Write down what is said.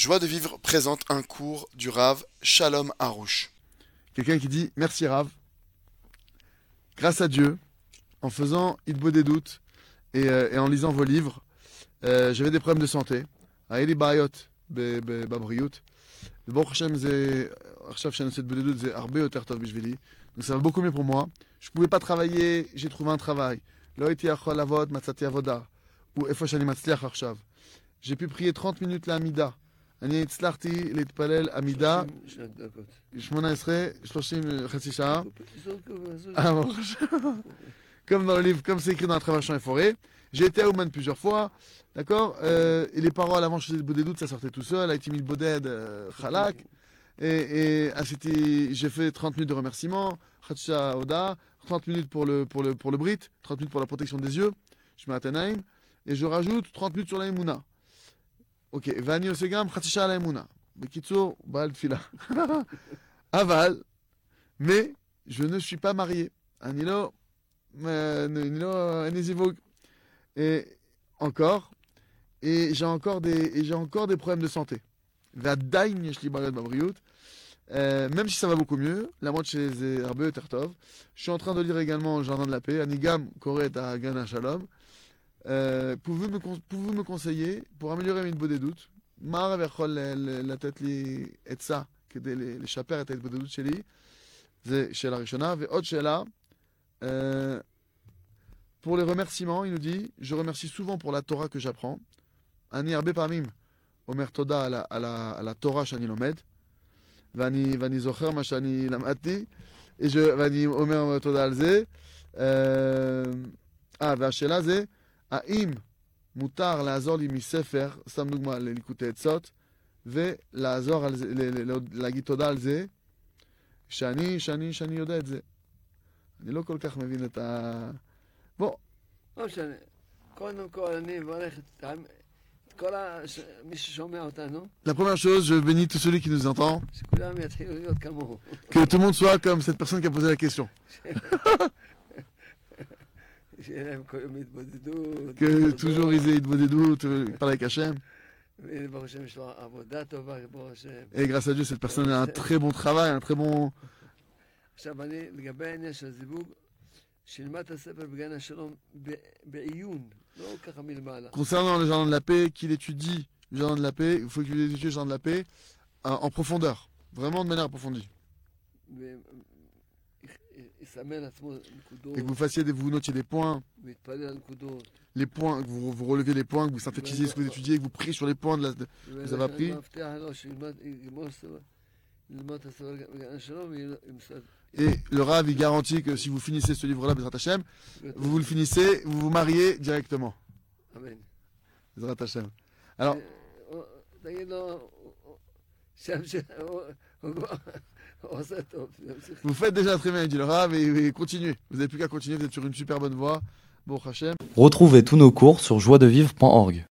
Joie de vivre présente un cours du Rave Shalom Harouche. Quelqu'un qui dit Merci Rave. Grâce à Dieu, en faisant il beau des doutes euh, et, en lisant vos livres, euh, j'avais des problèmes de santé. Aïli Bayot, Babriot. Bon, donc ça va beaucoup mieux pour moi. Je ne pouvais pas travailler, j'ai trouvé un travail. J'ai pu prier 30 minutes la Amida. אני הצלחתי להתפלל עמידה 30 דקות. 18, 30, חצי שעה. זרוק, זרוק. Ah bon. comme dans le livre, comme c'est écrit dans la Traversation et Forêt. J'ai été à Ouman plusieurs fois, d'accord euh, Et les paroles avant, je faisais le baudet doute, ça sortait tout seul. Avec Timid Boded, euh, Khalak. Et, et ah, c'était- j'ai fait 30 minutes de remerciements, Khatsha Oda, 30 minutes pour le, pour, le, pour le Brit, 30 minutes pour la protection des yeux, je mets Athénaïm, et je rajoute 30 minutes sur la Emouna. Ok, Vani Osegam, Khatsha la Emouna. Bekitsour, Baal Fila. Aval, mais je ne suis pas marié. Anilo, euh, Nilo, Anizivog. Et encore, et j'ai encore des, et j'ai encore des problèmes de santé. ועדיין יש לי בעיות בבריאות. Euh, même si ça va beaucoup mieux, la moitié c'est הרבה יותר טוב. Je suis en train de lire également Jardin de la paix, אני גם קורא את הגן השלום. Euh, pouvez-vous me, con- pouvez-vous me conseiller, pour améliorer mes des doutes, מה הרב יכול ל- ל- לתת לי עצה כדי ל- לשפר את ההתבודדות שלי? זה שאלה ראשונה. ועוד שאלה, euh, pour les remerciements, il nous dit, je remercie souvent pour la Torah que j'apprends. אני הרבה פעמים אומר תודה על, ה- על, ה- על התורה שאני לומד, ואני, ואני זוכר מה שאני למדתי, ש- ואני אומר תודה על זה. אה, אה, והשאלה זה, האם מותר לעזור לי מספר, סתם דוגמה לליקוטי עצות, ולעזור על זה, ל- ל- ל- להגיד תודה על זה, שאני, שאני, שאני יודע את זה. אני לא כל כך מבין את ה... בוא, לא משנה. קודם כל אני אברך את כל מי ששומע אותנו, la première chose, je bénis tout celui qui nous שכולם יתחילו להיות כמוהו. que tout le monde soit comme cette personne qui a posé la question. Que toujours ils aient de euh, parler avec Hachem. Et grâce à Dieu, cette personne a un très bon travail, un très bon. Concernant le jardin de la paix, qu'il étudie le jardin de la paix, il faut qu'il étudie le jardin de la paix euh, en profondeur, vraiment de manière approfondie et que vous fassiez vous notiez des points, les points, que vous, vous releviez les points, que vous synthétisiez ce que vous étudiez, que vous priez sur les points que vous avez appris. Et le Rav, il garantit que si vous finissez ce livre-là, Bezrat Hashem, vous, le finissez, vous vous mariez directement. Amen. Bezrat Alors. Vous faites déjà très bien, dit le Rav, et, continuez. Vous n'avez plus qu'à continuer, vous êtes sur une super bonne voie. Bon, Hachem. Retrouvez tous nos cours sur joiedevivre.org.